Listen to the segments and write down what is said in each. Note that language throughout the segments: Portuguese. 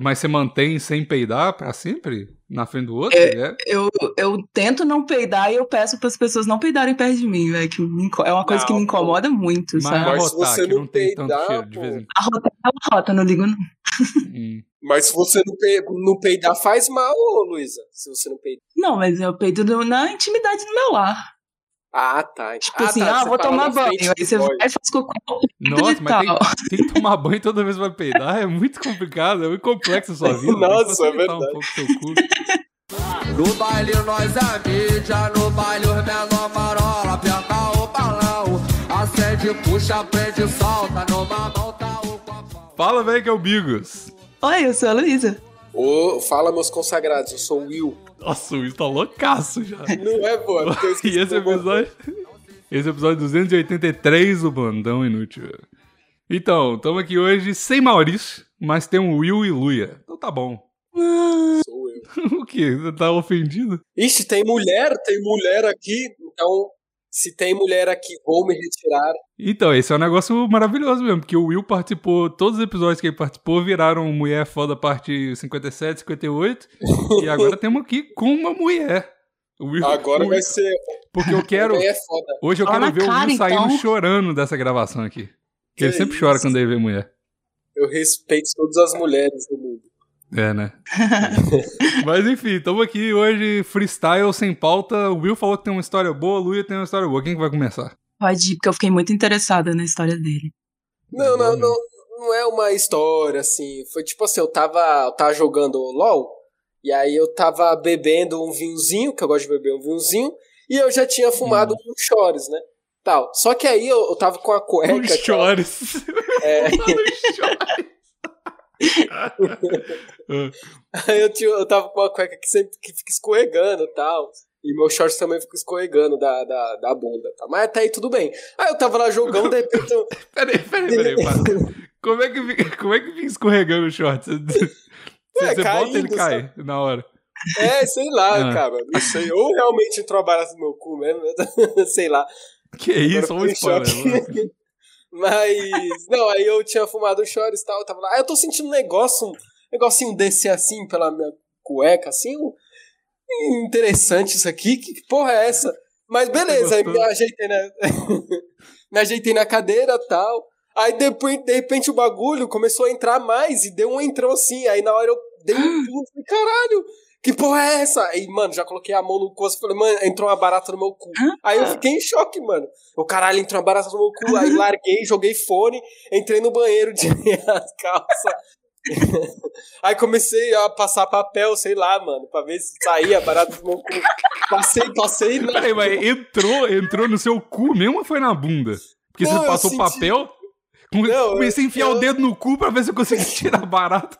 mas você mantém sem peidar pra sempre? Na frente do outro? É, eu, eu tento não peidar e eu peço para as pessoas não peidarem perto de mim, velho. Que é uma coisa não, que me incomoda muito, mas sabe? Mas se você não, não peidar, cheiro, de vez em... A rota é a rota, não ligo não. Hum. Mas se você não, pe não peidar, faz mal, Luísa. Se você não peidar. Não, mas eu peido na intimidade do meu lar. Ah, tá. Tipo ah, assim, tá, ah, vou tomar banho. Aí você vai e faz cocô. Nossa, mas tem, tem, que tomar banho toda vez que vai peidar. É muito complicado, é muito complexo a sua vida. Nossa, é verdade. Um pouco seu cu. No baile nós é mídia, no baile os menor marola, aperta o balão, acende, puxa, prende, solta, numa mão tá o copão. Fala, velho, que é o Bigos. Oi, eu sou a Luísa. Ô, fala, meus consagrados, eu sou o Will. Nossa, o Will tá loucaço já. Não é, pô? É e esse episódio... Esse episódio 283 do Bandão Inútil. Então, estamos aqui hoje sem Maurício, mas tem o Will e Luia. Então tá bom. Sou eu. o quê? Você tá ofendido? Ixi, tem mulher, tem mulher aqui, então se tem mulher aqui, vou me retirar. Então, esse é um negócio maravilhoso mesmo, porque o Will participou, todos os episódios que ele participou viraram Mulher Foda parte 57, 58, e agora temos aqui com uma mulher. Will, agora Will, vai ser. Porque eu quero. É hoje eu quero ver cara, o Will saindo então. chorando dessa gravação aqui. Que ele sempre isso? chora quando ele vê mulher. Eu respeito todas as mulheres do mundo. É, né? Mas enfim, estamos aqui hoje freestyle, sem pauta. O Will falou que tem uma história boa, a Luia tem uma história boa. Quem que vai começar? Pode ir, porque eu fiquei muito interessada na história dele. Não, não, não, não é uma história, assim. Foi tipo assim, eu tava, eu tava jogando LOL, e aí eu tava bebendo um vinhozinho, que eu gosto de beber um vinhozinho, e eu já tinha fumado hum. um chores, né? Tal. Só que aí eu, eu tava com a cueca. Um chores. É. Aí eu, tinha, eu tava com uma cueca que sempre que fica escorregando e tal. E meu shorts também fica escorregando da, da, da bunda. Tá? Mas até aí tudo bem. Aí eu tava lá jogando, de repente. Eu... peraí, peraí, peraí. como, é que fica, como é que fica escorregando o shorts? Você, é, você caindo, bota ele cai sabe? na hora. É, sei lá, ah. cara. Não sei. Ou realmente entrou a barata no meu cu mesmo, sei lá. Que isso, olha o spoiler. Mas, não, aí eu tinha fumado chores e tal, eu tava lá. Aí eu tô sentindo um negócio, um negocinho desse assim pela minha cueca, assim, um, interessante isso aqui, que porra é essa? Mas beleza, aí me ajeitei na, me ajeitei na cadeira e tal. Aí depois, de repente o bagulho começou a entrar mais e deu um entrão assim. Aí na hora eu dei um pulo, falei, caralho, que porra é essa? Aí, mano, já coloquei a mão no cu, falei, mano, entrou uma barata no meu cu. Aí eu fiquei em choque, mano. O caralho, entrou uma barata no meu cu, aí larguei, joguei fone, entrei no banheiro, tirei as calças. aí comecei a passar papel, sei lá, mano, pra ver se saía barata do meu cu. Passei, passei. Na... Peraí, mas entrou, entrou no seu cu mesmo ou foi na bunda? Porque Não, você passou senti... papel? Não, comecei a enfiar eu... o dedo no cu pra ver se eu conseguia tirar barata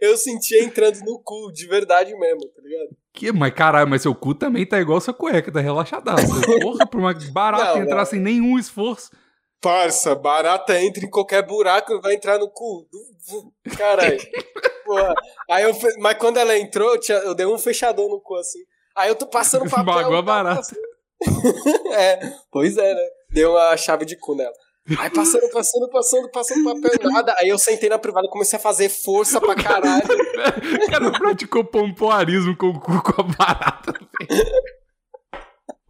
eu sentia entrando no cu, de verdade mesmo, tá ligado? Que, mas caralho, mas seu cu também tá igual sua cueca, tá relaxadaço. Porra, pra uma barata não, entrar não. sem nenhum esforço. Parça, barata entra em qualquer buraco e vai entrar no cu. Caralho. Aí eu, mas quando ela entrou, eu, tinha, eu dei um fechadão no cu assim. Aí eu tô passando papel. Esmagou a barata. é, pois é, né? Deu uma chave de cu nela. Aí passando, passando, passando, passando papel nada. Aí eu sentei na privada e comecei a fazer força pra caralho. O cara praticou pompoarismo com o cu com a barata.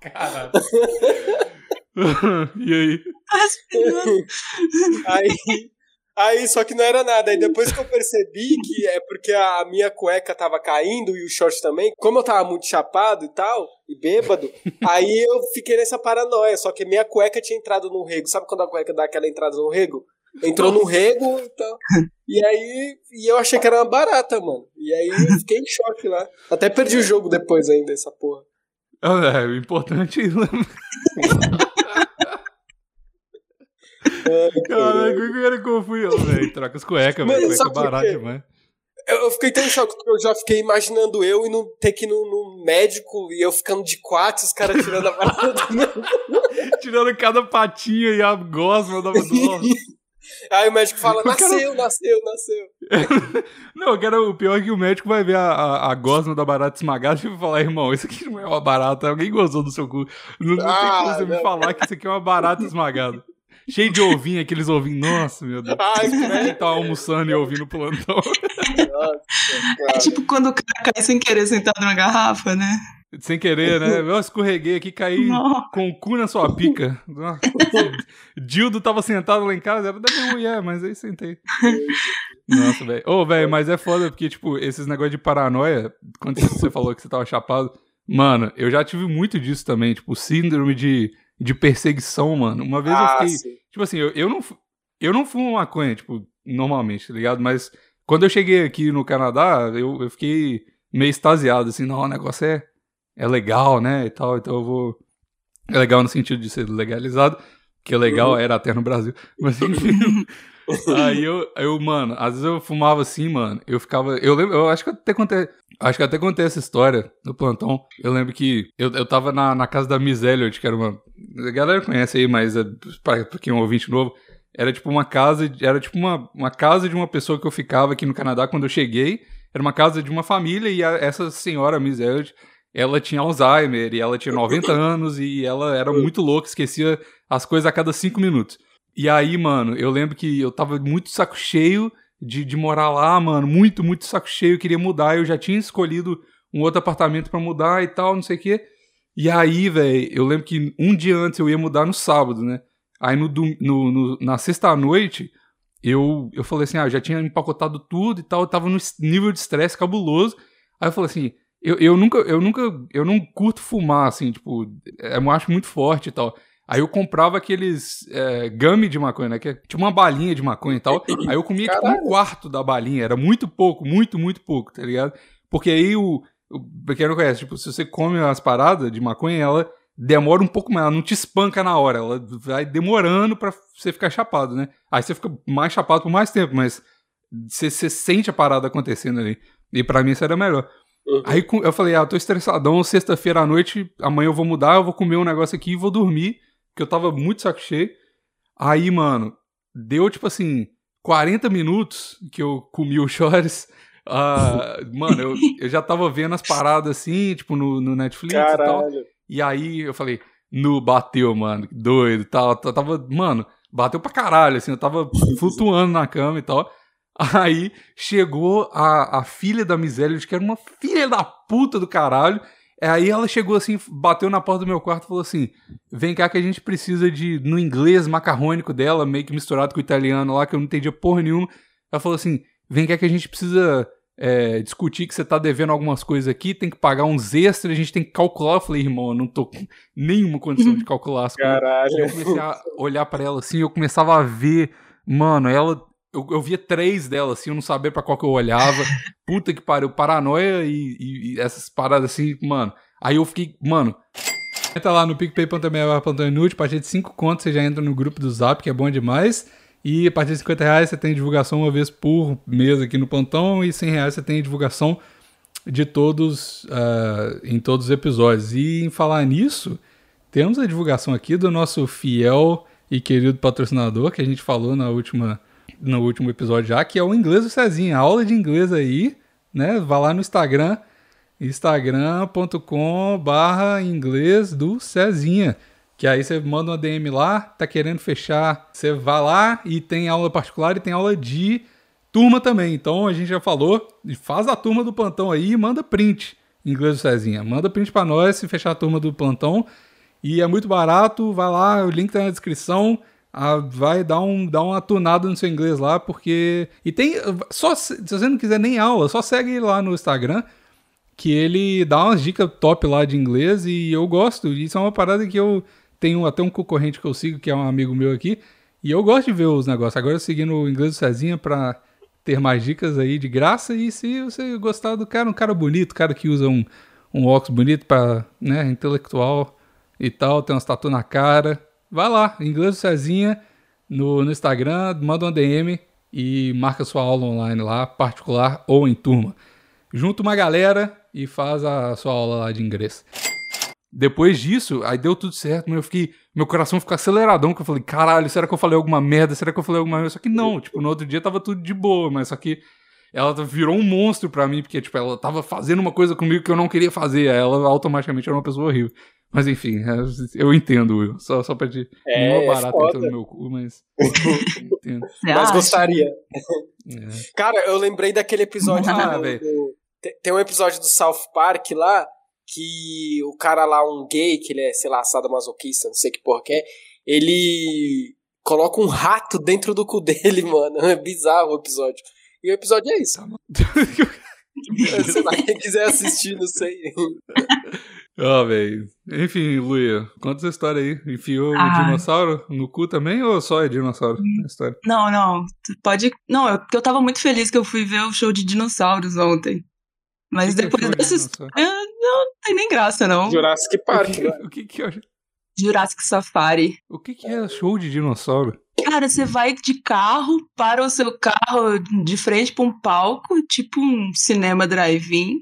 Caralho. e aí? aí Aí, só que não era nada. Aí depois que eu percebi que é porque a minha cueca tava caindo e o short também, como eu tava muito chapado e tal, e bêbado, aí eu fiquei nessa paranoia. Só que minha cueca tinha entrado no rego. Sabe quando a cueca dá aquela entrada no rego? Entrou no rego e tal. E aí, e eu achei que era uma barata, mano. E aí eu fiquei em choque lá. Até perdi o jogo depois ainda, essa porra. É, o importante é Caraca, o cara confundiu, velho. Troca as cuecas, velho. Cueca barata demais. Eu, eu fiquei tão em choque porque eu já fiquei imaginando eu indo ter que ir no, no médico e eu ficando de quatro, os caras tirando a barata do meu. tirando cada patinha e a gosma da Aí o médico fala, nasceu, quero... nasceu, nasceu. não, cara, o pior é que o médico vai ver a, a, a gosma da barata esmagada e vai falar, irmão, isso aqui não é uma barata, alguém gozou do seu cu. Não, não ah, tem como você não. me falar que isso aqui é uma barata esmagada. Cheio de ovinho, aqueles ovinhos. Nossa, meu Deus. Ai. Quem tá almoçando e ouvindo o plantão. Nossa, É cara. tipo quando o cara cai sem querer sentado na garrafa, né? Sem querer, né? Eu escorreguei aqui, caí Não. com o cu na sua pica. Nossa. Dildo tava sentado lá em casa, era da minha mulher, mas aí sentei. Nossa, velho. Ô, velho, mas é foda porque, tipo, esses negócios de paranoia, quando você falou que você tava chapado, mano, eu já tive muito disso também, tipo, síndrome de, de perseguição, mano. Uma vez eu Ah, fiquei. sim. Tipo assim, eu, eu, não, eu não fumo maconha, tipo, normalmente, tá ligado? Mas quando eu cheguei aqui no Canadá, eu, eu fiquei meio extasiado, assim, não, o negócio é, é legal, né, e tal, então eu vou... É legal no sentido de ser legalizado, que é legal era até no Brasil, mas enfim... Aí eu, eu, mano, às vezes eu fumava assim, mano, eu ficava... Eu lembro, eu acho que eu até contei... Acho que eu até contei essa história no plantão. Eu lembro que eu, eu tava na, na casa da Miss Elliot, que era uma... A galera conhece aí, mas é, pra, pra quem é um ouvinte novo, era tipo uma casa, era tipo uma, uma casa de uma pessoa que eu ficava aqui no Canadá quando eu cheguei. Era uma casa de uma família e a- essa senhora, Miss Elliot, ela tinha Alzheimer e ela tinha 90 anos e ela era muito louca, esquecia as coisas a cada cinco minutos. E aí, mano, eu lembro que eu tava muito saco cheio de, de morar lá, mano, muito, muito saco cheio, eu queria mudar, eu já tinha escolhido um outro apartamento pra mudar e tal, não sei o quê. E aí, velho, eu lembro que um dia antes eu ia mudar no sábado, né? Aí no, no, no- na sexta-noite, eu, eu falei assim, ah, já tinha empacotado tudo e tal, eu tava num nível de estresse cabuloso. Aí eu falei assim, eu, eu nunca, eu nunca, eu não curto fumar, assim, tipo, é, eu acho muito forte e tal. Aí eu comprava aqueles é, gummy de maconha, né? Que é tipo uma balinha de maconha e tal. Aí eu comia tipo um Caralho. quarto da balinha. Era muito pouco, muito, muito pouco, tá ligado? Porque aí o. o pra quem não conhece, tipo, se você come as paradas de maconha, ela demora um pouco mais, ela não te espanca na hora, ela vai demorando pra você ficar chapado, né? Aí você fica mais chapado por mais tempo, mas você, você sente a parada acontecendo ali. E pra mim isso era melhor. Uhum. Aí eu falei, ah, eu tô estressadão, sexta-feira à noite, amanhã eu vou mudar, eu vou comer um negócio aqui e vou dormir, porque eu tava muito saco cheio. Aí, mano, deu tipo assim, 40 minutos que eu comi o Chores. Ah, mano, eu, eu já tava vendo as paradas assim, tipo, no, no Netflix e tal. Caralho. E aí eu falei, no bateu, mano, que doido e tal. Tava, mano, bateu pra caralho, assim, eu tava flutuando na cama e tal. Aí chegou a, a filha da Misélia, que era uma filha da puta do caralho. Aí ela chegou assim, bateu na porta do meu quarto e falou assim: Vem cá que a gente precisa de, no inglês macarrônico dela, meio que misturado com o italiano lá, que eu não entendia porra nenhuma. Ela falou assim: Vem cá que a gente precisa é, discutir que você tá devendo algumas coisas aqui, tem que pagar uns extras, a gente tem que calcular. Eu falei, irmão, eu não tô com nenhuma condição de calcular as coisas. Caralho. Eu comecei a olhar pra ela assim, eu começava a ver, mano, ela. Eu, eu via três dela, assim, eu não sabia pra qual que eu olhava. Puta que pariu, paranoia e, e- e essas paradas assim, mano. Aí eu fiquei, mano. Entra lá no PicPay.me plantão inútil, a partir de 5 contos você já entra no grupo do Zap, que é bom demais. E a partir de 50 reais você tem divulgação uma vez por mês aqui no plantão, e 100 reais você tem divulgação de todos, ah, em todos os episódios. E em falar nisso, temos a divulgação aqui do nosso fiel e querido patrocinador, que a gente falou na última, no último episódio já, que é o Inglês do Cezinha. Aula de inglês aí, né? Vá lá no Instagram, instagram.com barra inglês do Cezinha. Que aí você manda uma DM lá, tá querendo fechar, você vai lá e tem aula particular e tem aula de turma também. Então a gente já falou, faz a turma do plantão aí e manda print, inglês do Cezinha. Manda print pra nós se fechar a turma do plantão. E é muito barato, vai lá, o link tá na descrição. ah, vai dar, um, dar uma tunada no seu inglês lá, porque. E tem. Só se você não quiser nem aula, só segue lá no Instagram, que ele dá umas dicas top lá de inglês e eu gosto. Isso é uma parada que eu tenho até um concorrente que eu sigo, que é um amigo meu aqui, e eu gosto de ver os negócios. Agora seguindo o inglês do Cezinha pra ter mais dicas aí de graça. E se você gostar do cara, um cara bonito, cara que usa um, um óculos bonito pra, né, intelectual e tal, tem umas tatu na cara, vai lá, inglês do Cezinha no, no Instagram, manda uma DM e marca sua aula online lá, particular ou em turma. Junta uma galera e faz a sua aula lá de inglês. Depois disso, aí deu tudo certo, mas eu fiquei. Meu coração ficou aceleradão, que eu falei, caralho, será que eu falei alguma merda? Será que eu falei alguma merda? Só que não, tipo, no outro dia tava tudo de boa, mas só que ela virou um monstro pra mim, porque, tipo, ela tava fazendo uma coisa comigo que eu não queria fazer, aí ela automaticamente era uma pessoa horrível. Mas enfim, é, eu entendo, Will. Só, só pra te. É, nenhuma barata foda. entrou no meu cu, mas. entendo. Mas gostaria. É. Cara, eu lembrei daquele episódio. Ah, do- velho. do- tem um episódio do South Park lá que o cara lá, um gay, que ele é, sei lá, sadomasoquista, não sei que porra que é, ele coloca um rato dentro do cu dele, mano. É bizarro o episódio. E o episódio é isso. sei lá, quem quiser assistir, não sei. Ó, velho. Enfim, Luia, conta essa história aí. Enfiou o Ah. dinossauro no cu também ou só é dinossauro na história? Não, não. Pode. Não, eu, porque eu tava muito feliz que eu fui ver o show de dinossauros ontem. Mas que que é depois de dessa história, tem nem graça, não. Jurassic O Park, que, né? o que que é, Jurassic Safari. o que que é show de dinossauro? Cara, você vai de carro, para o seu carro de frente pra um palco, tipo um cinema drive-in.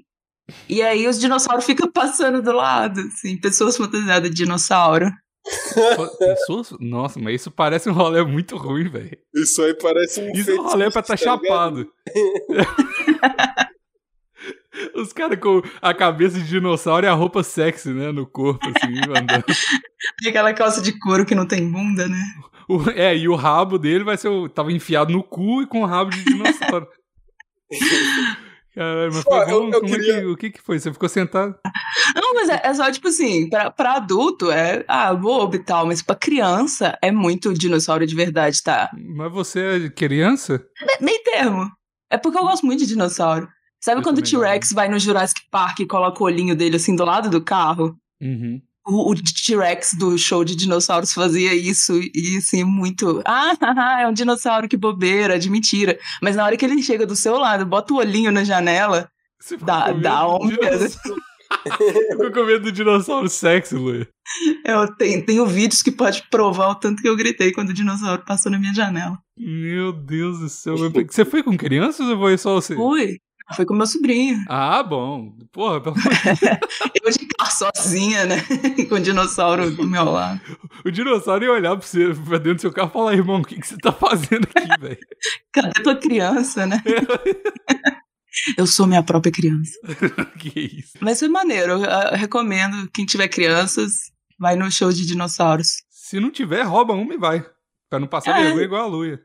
E aí os dinossauros ficam passando do lado, assim, pessoas fantasiadas de dinossauro. Pessoas? Nossa, mas isso parece um rolê muito ruim, velho. Isso aí parece um Isso é um rolê pra estar tá ligado? chapado. Os caras com a cabeça de dinossauro e a roupa sexy, né? No corpo, assim, andando. E aquela calça de couro que não tem bunda, né? O- é, e o rabo dele vai ser o. Tava enfiado no cu e com o rabo de dinossauro. Caralho, mas Pô, foi eu- eu Como é queria- que, o que que foi? Você ficou sentado? Não, mas é, é só, tipo assim, pra, pra adulto é, ah, bobo e tal, mas pra criança é muito dinossauro de verdade, tá? Mas você é criança? Me- Meio termo. É porque eu gosto muito de dinossauro. Sabe Eu quando o. T-Rex vai no Jurassic Park e coloca o olhinho dele assim do lado do carro? Uhum. O, o T-Rex do show de dinossauros fazia isso e assim, muito. Ah, é um dinossauro, que bobeira, de mentira. Mas na hora que ele chega do seu lado, bota o olhinho na janela, Você dá, dá um Ficou com medo do dinossauro sexy, Luia. Eu tenho, tenho vídeos que pode provar o tanto que eu gritei quando o dinossauro passou na minha janela. Meu Deus do céu. Você foi com crianças ou foi só você? Fui. Foi com meu sobrinho. Ah, bom. Porra, pelo... Eu de carro sozinha, né? com o dinossauro do meu lado. o dinossauro ia olhar pra você pra dentro do seu carro e falar, irmão, o que, que você tá fazendo aqui, velho? Cadê tua criança, né? Eu sou minha própria criança. que isso? Mas foi maneiro. Eu, eu recomendo, quem tiver crianças, vai no show de dinossauros. Se não tiver, rouba uma e vai. Pra não passar É. vergonha igual a Luia.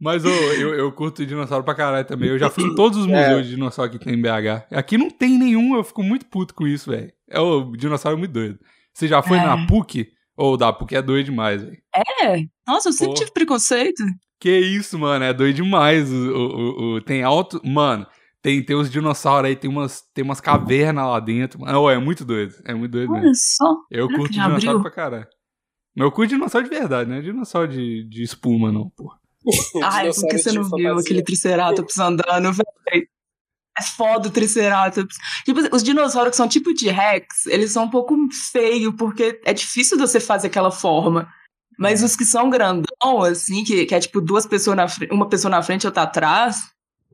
Mas ô, eu, eu curto dinossauro pra caralho também. Eu já fui em todos os museus de dinossauro que tem em BH. Aqui não tem nenhum, eu fico muito puto com isso, velho. É o dinossauro é muito doido. Você já foi É. na PUC? Ou da PUC é doido demais, velho. É. Nossa, eu sempre Pô. tive preconceito. Que isso, mano, é doido demais. O, o, o- o- tem alto. Mano, tem, tem os dinossauros aí, tem umas, tem umas cavernas lá dentro. Ô, é muito doido. É muito doido mesmo. Olha só. Eu Será curto dinossauro abriu? pra caralho. Mas eu curto dinossauro de verdade, né? Dinossauro de, de espuma, não, porra. Ai, porque você não viu fantasia. aquele Triceratops andando, velho. É foda o Triceratops. Tipo, os dinossauros que são tipo de Rex, eles são um pouco feios, porque é difícil de você fazer aquela forma. Mas os que são grandão, assim, que, que é tipo duas pessoas na frente, uma pessoa na frente e outra atrás,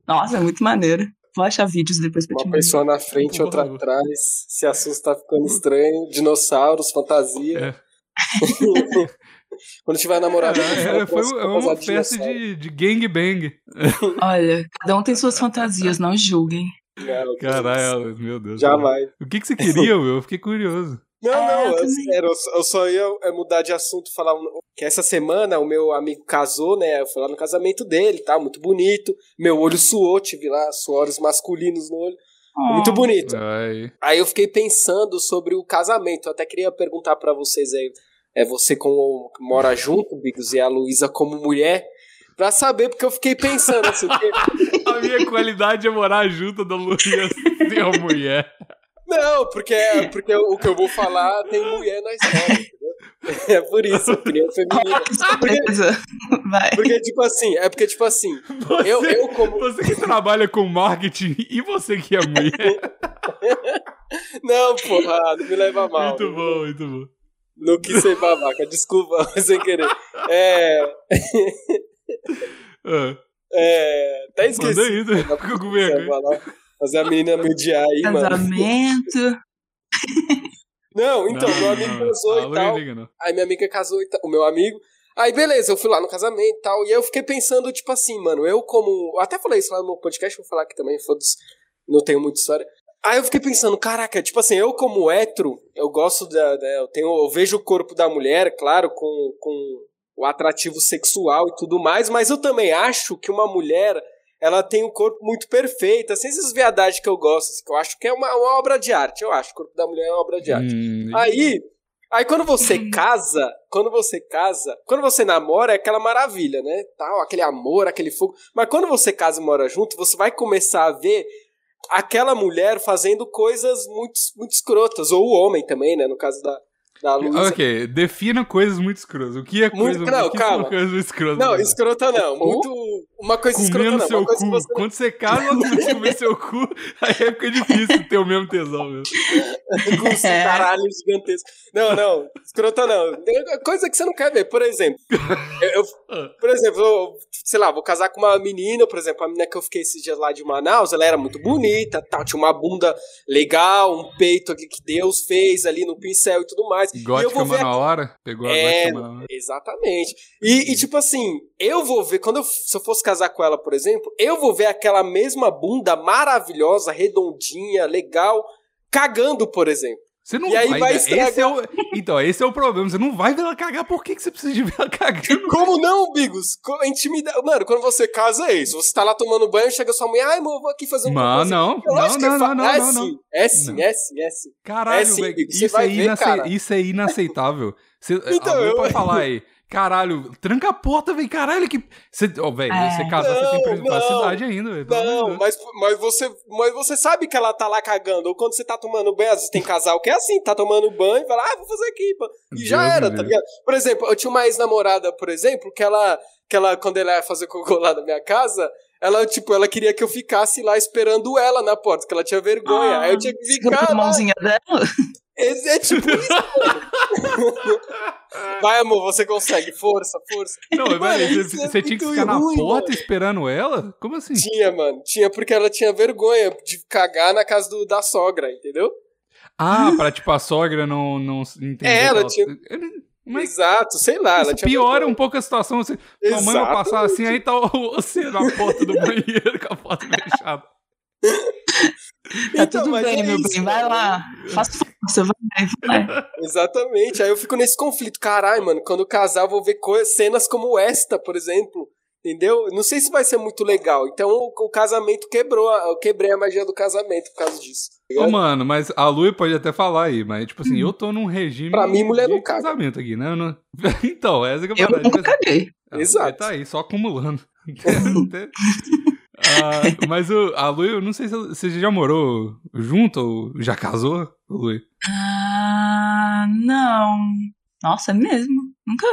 nossa, é muito maneiro. Vou achar vídeos depois pra te Uma pessoa na frente, outra Porra. atrás. Se assusta, tá ficando estranho. Dinossauros, fantasia. É. Quando tiver namorado, É, é, foi uma festa de, de gangbang. Olha, cada um tem suas fantasias, não julguem. Caralho, meu Deus. Jamais. O que, que você queria, Will? Eu fiquei curioso. Não, É, não, eu eu, também. sério, eu só- ia é, mudar de assunto, falar que essa semana o meu amigo casou, né? Eu fui lá no casamento dele, tá? Muito bonito. Meu olho suou, tive lá suores masculinos no olho. Muito Oh. bonito. Ai. Aí eu fiquei pensando sobre o casamento. Eu até queria perguntar pra vocês aí, é você como que mora junto, Bigos, e a Luísa como mulher, pra saber, porque eu fiquei pensando assim, porque- A minha qualidade é morar junto da ser uma mulher. não, porque porque o que eu vou falar tem mulher na história, entendeu? É por isso, eu queria feminina. Que surpresa. Vai. Porque tipo assim, é porque tipo assim, Você, eu, eu como você que trabalha com marketing e você que é mulher. não, porra, não me leva mal. muito bom, muito bom. Não quis ser babaca, desculpa, sem querer. É, Ah, é, até esqueci. manda aí, né? Fica com vergonha. Fazer a menina me odiar aí, mano. Casamento. Não, então, Não, meu amigo não, casou a e tal. liga, não. Aí minha amiga casou e tal, o meu amigo. Aí beleza, eu fui lá no casamento e tal. E aí eu fiquei pensando, tipo assim, mano, eu como. Eu até falei isso lá no podcast, vou falar aqui também, foda-se, não tenho muita história. Aí eu fiquei pensando, caraca, tipo assim, eu como hétero, eu gosto da. da- eu, tenho, eu vejo o corpo da mulher, claro, com, com o atrativo sexual e tudo mais, mas eu também acho que uma mulher. Ela tem um corpo muito perfeito, assim, essas viadagens que eu gosto, assim, que eu acho que é uma, uma obra de arte, eu acho. O corpo da mulher é uma obra de arte. Hum, Aí, aí quando você casa, quando você casa, quando você namora é aquela maravilha, né? Tal, aquele amor, aquele fogo. Mas quando você casa e mora junto, você vai começar a ver aquela mulher fazendo coisas muito, muito escrotas, ou o homem também, né? No caso da, da Luísa. Ok, defina coisas muito escrotas. O que é coisa, Muito- não, o que calma. muito escrotas? Não, escrota não. Muito. Uma coisa escrota Comendo não. seu cu. você Quando você casa, outra pessoa comer seu cu, aí fica difícil ter o mesmo tesão mesmo. com É. caralho gigantesco. Não, não, escrota não. Tem Coisa que você não quer ver. Por exemplo, eu, eu- por exemplo, eu, sei lá, vou casar com uma menina, por exemplo, a menina que eu fiquei esses dias lá de Manaus, ela era muito bonita, tal, tinha uma bunda legal, um peito ali que Deus fez ali no pincel e tudo mais. e eu Gótica vou ver na hora. Pegou a É, gótica na hora. Exatamente. E, e, tipo assim, eu vou ver, quando eu, se eu fosse casar com ela, por exemplo, eu vou ver aquela mesma bunda maravilhosa, redondinha, legal, cagando, por exemplo. Você não E aí vai esse é o, Então, esse é o problema. Você não vai ver ela cagar. Por que, que você precisa de ver ela cagando? Como não, Bigos? Intimidade. Mano, quando você casa é isso. Você tá lá tomando banho, chega sua mãe, ai, amor, vou aqui fazer um Mano, não. Eu Não, não, fa- não, não, é não, não. sim, é sim, é sim, é sim. Caralho, É sim, velho. Isso, é inace- isso é inaceitável. Você, Então, alguém eu- pode falar aí. Caralho, tranca a porta, velho. Caralho, que. Você, ó, velho, É. você casar, você tem privacidade ainda, velho. Não, mas, mas, você, mas você sabe que ela tá lá cagando. Ou quando você tá tomando banho, às vezes tem casal que é assim, tá tomando banho e fala, ah, vou fazer aqui. E já Deus era, me tá ligado? Por exemplo, eu tinha uma ex-namorada, por exemplo, que ela, que ela, quando ela ia fazer cocô lá na minha casa, ela, tipo, ela queria que eu ficasse lá esperando ela na porta, porque ela tinha vergonha. Ah, Aí eu tinha que ficar a lá. mãozinha dela. É, é tipo isso. Vai, amor, você consegue. Força, força. Não, Mano, velho, você, é você tinha que ficar na ruim, porta mano. esperando ela? Como assim? Tinha, mano. Tinha porque ela tinha vergonha de cagar na casa do, da sogra, entendeu? Ah, pra tipo a sogra não, não entender. É, ela que tinha- Mas Exato, sei isso tinha piora um pouco a situação. Você, sua mãe vai passar assim, aí tá o- você na porta do banheiro com a porta fechada. Tá Então, tudo bem, é meu isso, bem. Vai mano. lá. Faça força, vai, vai. Exatamente. Aí eu fico nesse conflito. Caralho, mano, quando eu casar, eu vou ver coisas, cenas como esta, por exemplo. Entendeu? Não sei se vai ser muito legal. Então o, o casamento quebrou. Eu quebrei a magia do casamento por causa disso. tá Ô, mano, mas a Lu pode até falar aí, mas, tipo assim, eu tô num regime Pra mim, mulher de não caga. casamento aqui, né? Eu não- Então, essa que é a Eu verdade. nunca caguei. Ah, Exato. Tá aí, só acumulando. Ah, mas o, a Lu, eu não sei se você já morou junto ou já casou, Lu? Ah, não. Nossa, é mesmo. Nunca.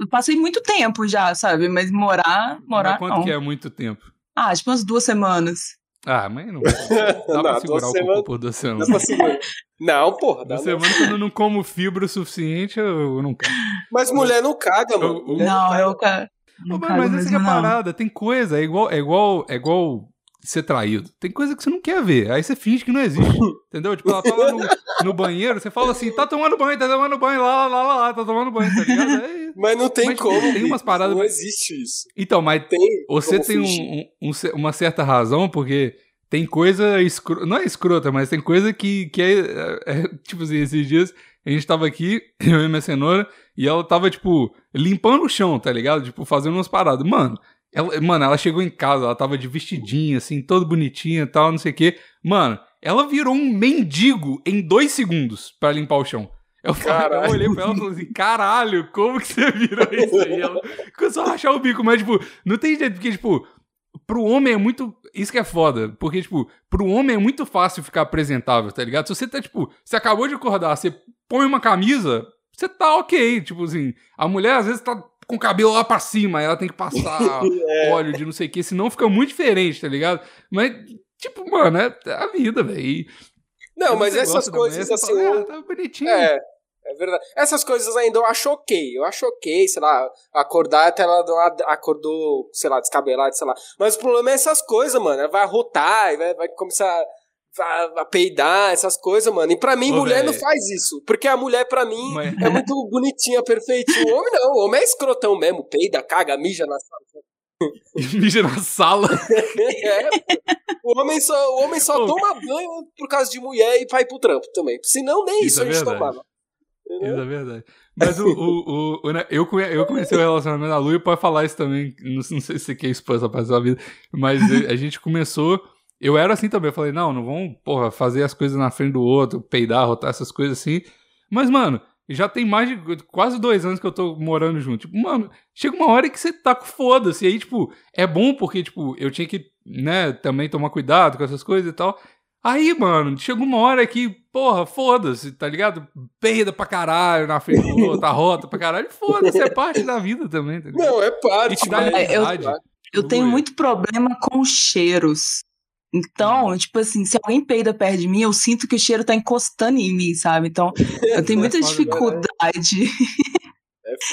Eu passei muito tempo já, sabe? Mas morar, morar Mas quanto não. que é muito tempo? Ah, tipo umas duas semanas. Ah, mas não. Dá Não, pra duas segurar o cocô por duas Dá semanas. pra segurar. Não, porra. Dá Duas não. semanas quando eu não como fibra o suficiente, eu não quero. Mas mulher não caga, mano. Eu- Mulher não, caga. eu ca... não cago mas essa é a parada, tem coisa, é igual, é igual, é igual ser traído. Tem coisa que você não quer ver, aí você finge que não existe. entendeu? Tipo, ela tá lá no, no banheiro, você fala assim, tá tomando banho, tá tomando banho, lá, lá, lá, lá, tá tomando banho, tá ligado? É- Mas não tem Mas, como. tem umas paradas- Não existe isso. Então, mas Tem. você tem um- um- um uma certa razão, porque tem coisa escrota, não é escrota, mas tem coisa que, que é, é- é, tipo assim, esses dias a gente tava aqui, eu e minha cenoura, e ela tava, tipo, limpando o chão, tá ligado? Tipo, fazendo umas paradas. Mano, ela, mano, ela chegou em casa, ela tava de vestidinha, assim, toda bonitinha e tal, não sei o quê. Mano, ela virou um mendigo em dois segundos pra limpar o chão. Eu, falei- eu olhei pra ela e falei assim, caralho, como que você virou isso aí? Ela começou a rachar o bico, mas, tipo, não tem jeito, porque, tipo, pro homem é muito. Isso que é foda. Porque, tipo, pro homem é muito fácil ficar apresentável, tá ligado? Se você tá, tipo, você acabou de acordar, você põe uma camisa, você tá ok. Tipo assim, a mulher às vezes tá com o cabelo lá pra cima, ela tem que passar É. óleo de não sei o que, senão fica muito diferente, tá ligado? Mas, tipo, mano, é a vida, velho. Não, mas essas coisas assim. fala, ah, tá bonitinho. É, é verdade. Essas coisas ainda eu acho ok. Eu acho ok, sei lá, acordar até ela acordou, sei lá, descabelada, sei lá. Mas o problema é essas coisas, mano. Ela vai arrotar, e vai, vai começar a, a peidar, essas coisas, mano. E pra mim, Ô, mulher véi. não faz isso. Porque a mulher, pra mim, Mas- é muito bonitinha, perfeitinha. O homem não, o homem é escrotão mesmo. Peida, caga, mija na sala. Mija na sala. É, O homem só, o homem só Ô, toma banho por causa de mulher e ir pro trampo também. Senão, nem Isso isso, é a gente verdade. tomava. Entendeu? Isso é verdade. Mas o, o, o, né, eu, conhe- eu comecei o relacionamento da Lu e pode falar isso também. Não, não sei se você quer expor essa parte da sua vida, mas a gente começou. Eu era assim também. Eu falei, não, não vamos, porra, fazer as coisas na frente do outro, peidar, rotar essas coisas assim. Mas, mano, já tem mais de quase dois anos que eu tô morando junto. Tipo, mano, chega uma hora que você tá com foda-se. E aí, tipo, é bom porque, tipo, eu tinha que, né, também tomar cuidado com essas coisas e tal. Aí, mano, chegou uma hora que, porra, foda-se, tá ligado? Peida pra caralho na frente do outro, a rota pra caralho. Foda-se, é parte da vida também, tá ligado? Não, é E parte, te dá mas... eu-. Eu tenho Ui. muito problema com cheiros. Então, tipo assim, se alguém peida perto de mim, eu sinto que o cheiro tá encostando em mim, sabe? Então, eu tenho muita dificuldade.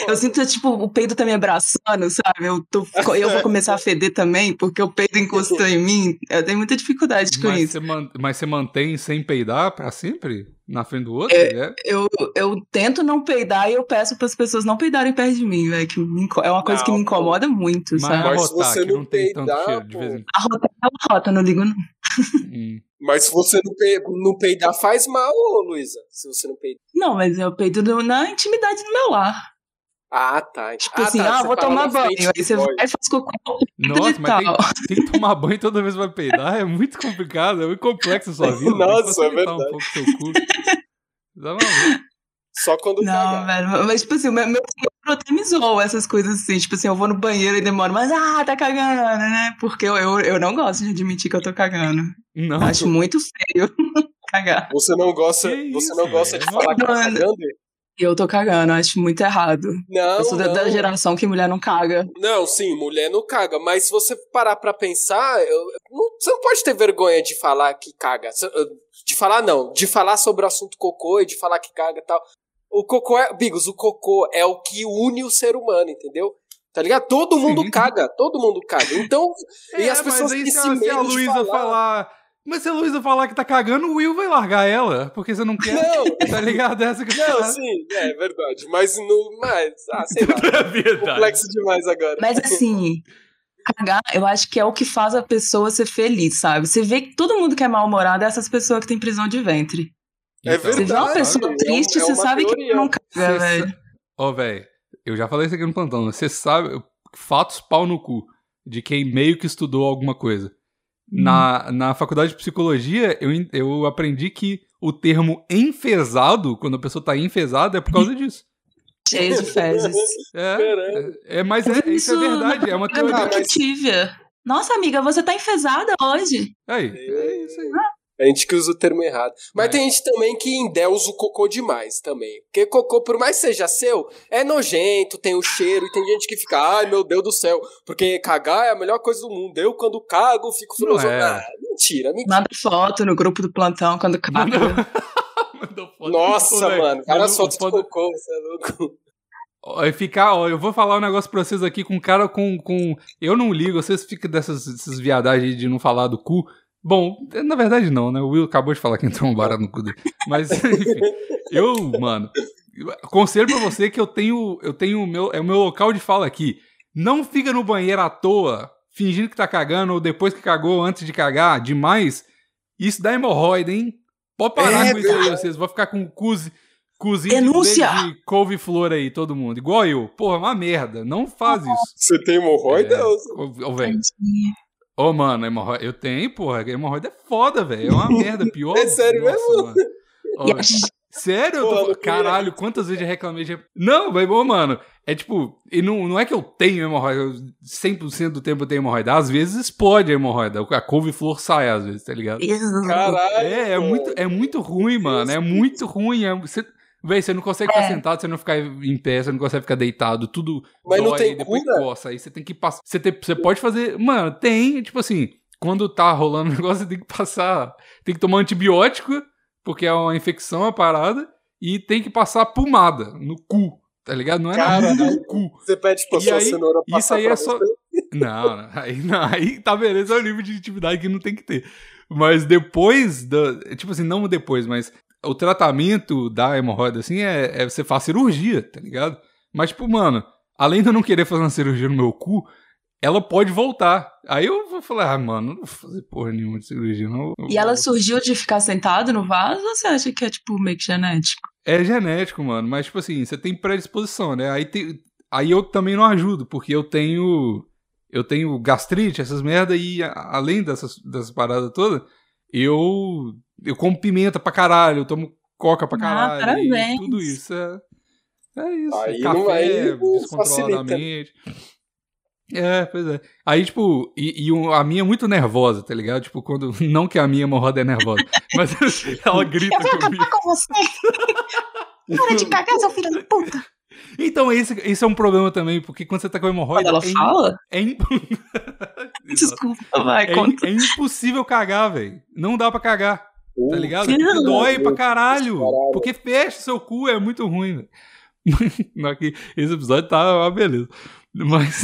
É. Eu sinto, tipo, o peido tá me abraçando, sabe? Eu, tô, eu vou começar a feder também, porque o peido encostou em mim. Eu tenho muita dificuldade com Mas isso. você, man- mas você mantém sem peidar pra sempre? Na frente do outro? É. É. Eu, eu tento não peidar e eu peço pras pessoas não peidarem perto de mim, velho. Que me é uma coisa que me Não, incomoda muito, Mas sabe? Mas se você não não tem tanto peidar, cheiro de vez em A rota é uma rota, não ligo não. Hum. Mas se você não, pe... não peidar, faz mal, Luísa. Se você não peidar. Não, mas eu peido na intimidade do meu lar. Ah, tá. Tipo ah, assim, tá, ah, vou tomar banho. Aí do você vai e faz cocô Nossa, mas tem, tem que tomar banho toda vez que vai peidar. É muito complicado, é muito complexo a sua vida. Nossa, é facilitar um verdade. pouco o seu cu. Dá uma. Só quando Não, cagar. velho, mas tipo assim, meu, meu cérebro até me zoa essas coisas assim. Tipo assim, eu vou no banheiro e demoro, mas ah, tá cagando, né? Porque eu, eu, eu não gosto de admitir que eu tô cagando. Não, Acho muito feio cagar. Você não gosta, Que você isso, não gosta de falar que tá cagando? E eu tô cagando, acho muito errado. Não, eu sou da, não. da geração que mulher não caga. Não, sim, mulher não caga, mas se você parar pra pensar, eu- não- você não pode ter vergonha de falar que caga. De falar não, de falar sobre o assunto cocô e de falar que caga e tal. O cocô é, Bigos, o cocô é o que une o ser humano, entendeu? Tá ligado? Todo mundo Sim. caga, todo mundo caga. Então, e É, as pessoas mas aí têm se, se a Luísa falar. falar. Mas se a Luísa falar que tá cagando, o Will vai largar ela. Porque você não quer. Não, Tá ligado? Essa que não, sim, é verdade. Mas no. Mas, ah, sei lá. É verdade. Complexo demais agora. Mas assim, cagar, eu acho que é o que faz a pessoa ser feliz, sabe? Você vê que todo mundo que é mal-humorado é essas pessoas que têm prisão de ventre. É Então, Você vê uma Verdade, pessoa é um- triste, é você sabe que teoria. não caga, velho. Ó, velho, eu já falei isso aqui no plantão. né? Você sabe, fatos pau no cu de quem meio que estudou alguma coisa. Na, na faculdade de psicologia, eu, eu aprendi que o termo enfesado, quando a pessoa tá enfesada, é por causa disso. Cheio de fezes. É, Caramba. é, é mas é, isso é verdade, é uma teoria. Ah, mas- Tívia. Nossa, amiga, você tá enfesada hoje. Aí, é isso aí. A gente que usa o termo errado. Mas É. tem gente também que endeusa o cocô demais também. Porque cocô, por mais que seja seu, é nojento, tem o cheiro, e tem gente que fica, ai meu Deus do céu, porque cagar é a melhor coisa do mundo. Eu, quando cago, fico filosofando. é. Ah, mentira, mentira. Manda foto no grupo do plantão quando caga. Mandou foto. Nossa, mano, várias mas fotos o de cocô, você é louco. Ó, e ficar, ó, eu vou falar um negócio pra vocês aqui com um cara com, com. Eu não ligo, vocês ficam dessas, dessas viadagens de não falar do cu. Bom, na verdade não, né? O Will acabou de falar que entrou um barato no cu dele. Mas, enfim, eu, mano, conselho pra você que eu tenho. Eu tenho o meu. É o meu local de fala aqui. Não fica no banheiro à toa, fingindo que tá cagando, ou depois que cagou, antes de cagar, demais. Isso dá hemorroida, hein? Pode parar É com isso aí, vocês vão ficar com cuzi, cozinho Denúncia! de, couve-flor aí, todo mundo. Igual eu. Porra, uma merda. Não faz isso. Você tem hemorroida? É. Ô, velho. Ô, mano, hemorroida. Eu tenho, porra. Hemorroida é foda, velho. É uma merda. Pior. É sério Nossa, mesmo? Mano. Sério? Eu tô Porra, não queria. Caralho, quantas vezes eu reclamei de. Não, mas, ô, mano. É tipo. E não, não é que eu tenho hemorroida. eu 100% do tempo eu tenho hemorroida. Às vezes explode a hemorroida. A couve-flor sai, às vezes, tá ligado? Caralho. É, é muito, é muito ruim, mano. É muito ruim. É, você, véi, você não consegue ficar É. sentado, você não ficar em pé, você não consegue ficar deitado, tudo Mas não dói, tem depois cura? coça. Aí você tem que passar. Você, tem- você pode fazer. Mano, tem, tipo assim, quando tá rolando o negócio, você tem que passar. Tem que tomar antibiótico, porque é uma infecção a parada, e tem que passar pomada no cu. Tá ligado? Não é na Caralho. bunda, é no cu. Você pede pra E sua aí, cenoura isso passar aí pra é só-? Não, não, aí, não, aí tá beleza, é o nível de intimidade que não tem que ter. Mas depois da. Tipo assim, não depois, mas o tratamento da hemorroida, assim, é, é você faz cirurgia, tá ligado? Mas, tipo, mano, além de eu não querer fazer uma cirurgia no meu cu, ela pode voltar. Aí eu vou falar, ah, mano, não vou fazer porra nenhuma de cirurgia, não. E ela surgiu de ficar sentado no vaso ou você acha que é, tipo, meio que genético? É genético, mano, mas tipo assim, você tem predisposição, né? Aí, aí eu também não ajudo, porque eu tenho. Eu tenho gastrite, essas merda, e além dessas, dessas paradas todas, eu. Eu como pimenta pra caralho, eu tomo coca pra Ah, caralho. e parabéns. tudo isso. É, é isso. Aí café não- aí descontroladamente. É, pois é. Aí, tipo, e, e a minha é muito nervosa, tá ligado? Tipo, quando. Não que a minha hemorroida é nervosa, mas ela grita Eu vou comigo. acabar com você! Para de cagar, seu filho da puta! Então, esse, esse é um problema também, porque quando você tá com Quando hemorroida. ela é, fala? é, im- Exato. Desculpa, vai, É, conta. é impossível cagar, velho. Não dá pra cagar, tá ligado? Dói pra caralho. Caralho. Porque fecha seu cu, é muito ruim, aqui, Esse episódio tá uma beleza. Mas,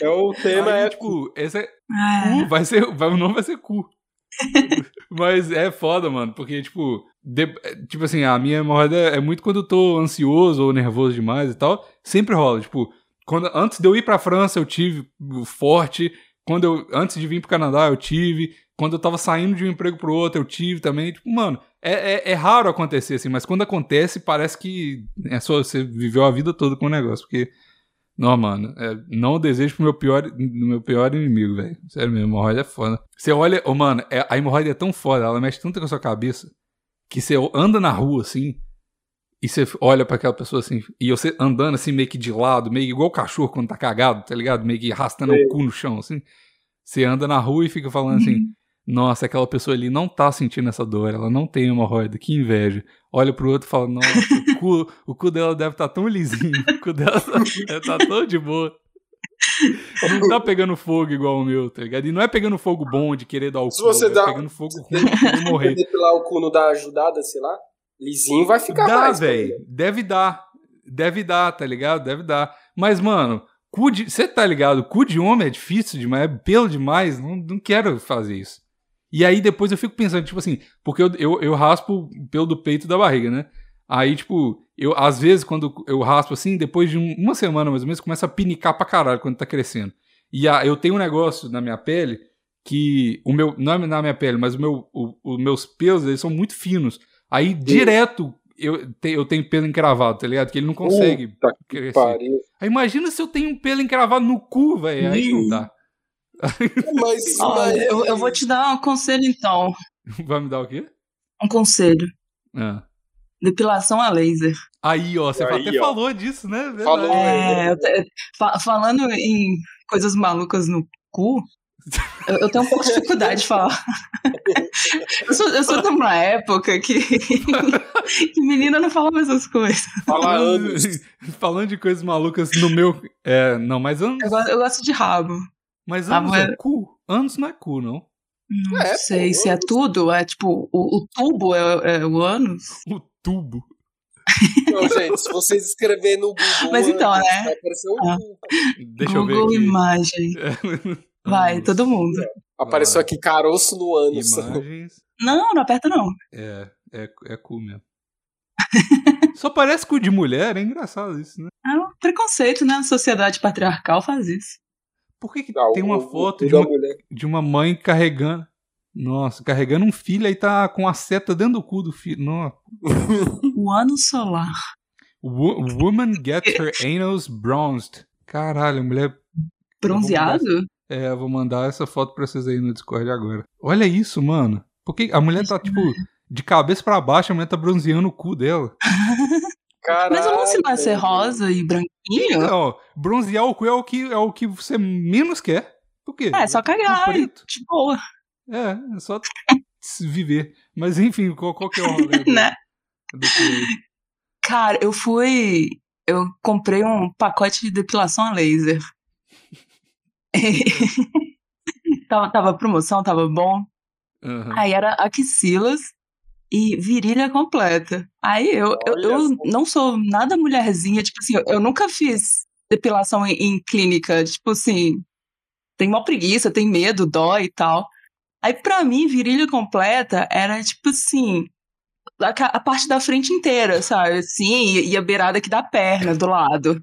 É o tema aí, é tipo, esse é Ah, cu, vai ser, vai, o nome vai ser cu. Mas é foda, mano, porque, tipo, de- tipo assim, a minha hemorroida é muito quando eu tô ansioso ou nervoso demais e tal. Sempre rola, tipo, quando, antes de eu ir pra França eu tive o forte, quando eu, antes de vir pro Canadá eu tive, quando eu tava saindo de um emprego pro outro eu tive também, tipo, mano, é, é, é raro acontecer assim, mas quando acontece parece que é só você viveu a vida toda com o negócio, porque não, mano, é, não desejo pro meu pior, meu pior inimigo, velho. Sério mesmo, hemorroida é foda. Você olha, ô, mano, é- a hemorroida é tão foda, ela mexe tanto com a sua cabeça, que você anda na rua, assim, e você olha pra aquela pessoa, assim, e você andando, assim, meio que de lado, meio igual o cachorro quando tá cagado, tá ligado? Meio que arrastando o cu no chão, assim. Você anda na rua e fica falando assim, nossa, aquela pessoa ali não tá sentindo essa dor, ela não tem hemorroida, que inveja. Olha pro outro e fala, nossa, o cu, o cu dela deve estar tão lisinho, o cu dela deve tá tão de boa. Não tá pegando fogo igual o meu, tá ligado? E não é pegando fogo bom de querer dar o Se cu, você é dá- pegando fogo ruim de morrer. depilar o cu não dá ajudada, sei lá. Lisinho vai ficar Dá, mais. velho. Deve dar. Deve dar, tá ligado? Deve dar. Mas, mano, cu de. Você tá ligado? Cu de homem é difícil demais, é pelo demais. Não, não quero fazer isso. E aí depois eu fico pensando, tipo assim, porque eu, eu, eu raspo pelo do peito e da barriga, né? Aí, tipo, eu, às vezes, quando eu raspo assim, depois de um- uma semana mais ou menos, começa a pinicar pra caralho quando tá crescendo. E a, eu tenho um negócio na minha pele que o meu. Não é na minha pele, mas o meu, os meus pelos, eles são muito finos. Aí, direto, eu, te- eu tenho pelo encravado, tá ligado? Que ele não consegue Puta crescer. Aí imagina se eu tenho um pelo encravado no cu, velho. Aí não dá. Mas, Olha, mas- eu, eu vou te dar um conselho então. Vai me dar o quê? Um conselho. Ah. Depilação a laser. Aí, ó, você Aí, até ó. falou disso, né? Verdade. Falou. É, eu fa- falando em coisas malucas no cu, eu, eu tenho um pouco de dificuldade de falar. Eu sou, eu sou de uma época que, que menina não falava essas coisas. Fala anos. Falando de coisas malucas no meu. É, não, mas. Eu, go- eu gosto de rabo. Mas Ah, anos é cu. Anos não é cu, não. Não É, sei pô, se é eu- tudo, é tipo, o, o tubo é, é o ânus. O tubo. Não, gente, se vocês escreverem no Google. Mas então, né? Vai aparecer um Ah. cu. Deixa eu Google ver aqui. imagem. Vai, Anos. todo mundo. Apareceu aqui caroço no ânus. Imagens. Não, não aperta não. É, é, é cu mesmo. Só parece cu de mulher, é engraçado isso, né? É um preconceito, né? A sociedade patriarcal faz isso. Por que, que Ah, tem uma o- foto o de uma, de uma mãe carregando. Nossa, carregando um filho aí tá com a seta dentro do cu do filho. Nossa. O ano solar. Wo- Woman gets her anus bronzed. Caralho, a mulher. Bronzeado? É, eu vou mandar essa foto pra vocês aí no Discord agora. Olha isso, mano. Porque a mulher tá, tipo, de cabeça pra baixo, a mulher tá bronzeando o cu dela. Caralho, Mas o lance não é ser rosa e branquinho? Ó, bronzear o cu é o que, é o que você menos quer. Por quê? É, só cagar. E. De boa, É, é só viver. Mas enfim, qual, qual que é o rolê né? aí? Cara, eu fui. Eu comprei um pacote de depilação a laser. tava, tava promoção, tava bom. Aham. Aí era axilas e virilha completa. Aí eu, eu, eu não sou nada mulherzinha, tipo assim, eu, eu nunca fiz depilação em, em clínica, tipo assim, tem uma preguiça, tem medo, dói e tal. Aí pra mim, virilha completa era tipo assim, a, a parte da frente inteira, sabe? Assim, e, e a beirada aqui da perna, do lado.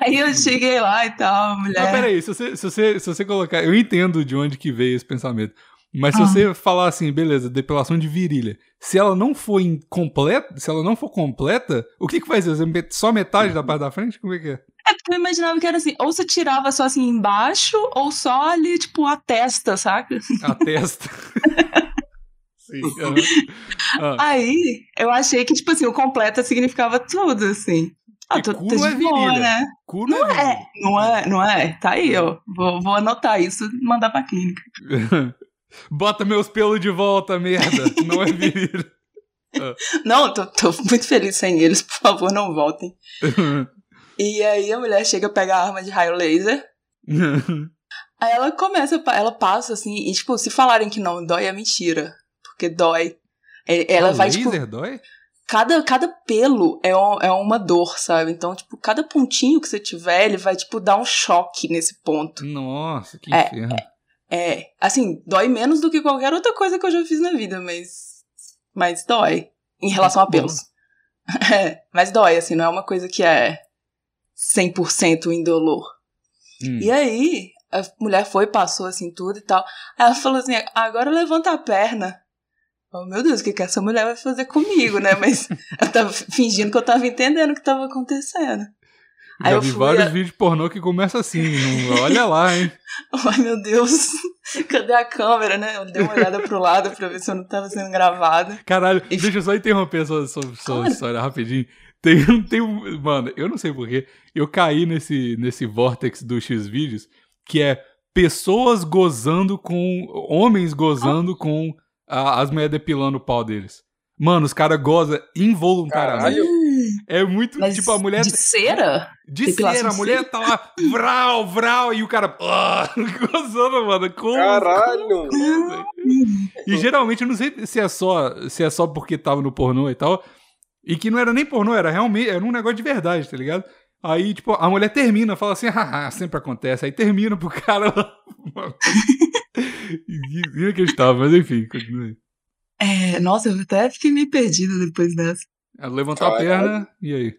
Aí eu cheguei lá e tal, mulher. Não, peraí, se você, se, você, se você colocar. Eu entendo de onde que veio esse pensamento. Mas se Ah. você falar assim, beleza, depilação de virilha. Se ela não for incompleta, se ela não for completa, o que que met- Só metade da parte da frente? Como é que é? É porque eu imaginava que era assim, ou você tirava só assim embaixo, ou só ali, tipo, a testa, saca? A testa. Sim. aham. Ah, Aí eu achei que, tipo assim, o completa significava tudo, assim. Ah, tô, cu tô não de é boa, virilha. né? cu não é. É, não é, não é? Tá aí, ó. Vou, vou anotar isso e mandar pra clínica. Bota meus pelos de volta, merda. Não é virilha. Não, tô, tô muito feliz sem eles, por favor, não voltem. E aí a mulher chega, pega a arma de raio laser. Aí ela começa, ela passa assim, e tipo, se falarem que não dói é mentira. Porque dói. É- Ela Ah, vai, laser tipo, dói? cada, cada pelo é, um- é uma dor, sabe? Então, tipo, cada pontinho que você tiver, ele vai, tipo, dar um choque nesse ponto. Nossa, que É, inferno. É, assim, dói menos do que qualquer outra coisa que eu já fiz na vida, mas. Mas dói. Em relação a pelos. É, mas dói, assim, não é uma coisa que é 100% indolor. Hum. E aí, a mulher foi, passou assim tudo e tal. Aí ela falou assim: agora levanta a perna. Oh, meu Deus, o que, que essa mulher vai fazer comigo, né? Mas eu tava fingindo que eu tava entendendo o que tava acontecendo. Aí Já eu vi fui vários a- vídeos pornô que começam assim. não- olha lá, hein? Ai, meu Deus, cadê a câmera, né? Eu dei uma olhada pro lado pra ver se eu não tava sendo gravada. Caralho, E- deixa eu só interromper sua, sua, sua Claro. história rapidinho. Tem, tem um. Mano, eu não sei porquê. Eu caí nesse, nesse vortex do X-Vídeos que é pessoas gozando com. Homens gozando com a- as mulheres depilando o pau deles. Mano, os caras gozam involuntariamente. Caralho. É muito. Mas tipo, a mulher. de cera? De depilação cera, a mulher tá lá, vral, vral, e o cara. ah, gozando, mano. Com, Caralho. e geralmente, eu não sei se é só se é só porque tava no pornô e tal. E que não era nem pornô, era realmente, era um negócio de verdade, tá ligado? Aí, tipo, a mulher termina, fala assim, haha, sempre acontece. Aí termina pro cara lá. Inacreditável, mas enfim, continua aí. É, nossa, eu até fiquei meio perdida depois dessa. Ela levantou a perna, e aí?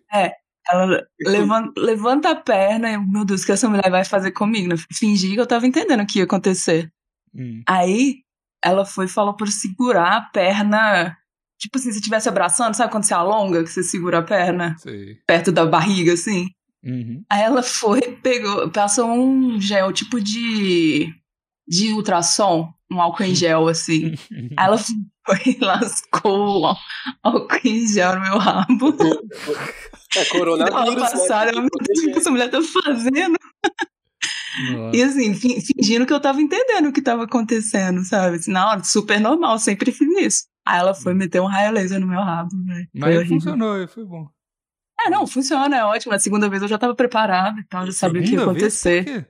Ela levan- levanta a perna e, meu Deus, o que essa mulher vai fazer comigo? Né? Fingi que eu tava entendendo o que ia acontecer. Hum. Aí, ela foi e falou pra segurar a perna. Tipo assim, se estivesse abraçando, sabe quando você alonga, que você segura a perna Sei. perto da barriga, assim? Uhum. Aí ela foi, pegou, passou um gel tipo de. de ultrassom, um álcool em gel, assim. Aí ela foi e lascou o álcool em gel no meu rabo. É coronavírus, né? eu, meu Deus, o que essa mulher tá fazendo? Nossa. E assim, fi- fingindo que eu tava entendendo o que tava acontecendo, sabe? Assim, na hora, super normal, sempre fiz isso. Aí ela foi meter um raio laser no meu rabo, velho. Mas horrível. funcionou, foi bom. É, não, funciona, é ótimo. A segunda vez eu já tava preparada e tal, já sabia o que ia acontecer. Por quê?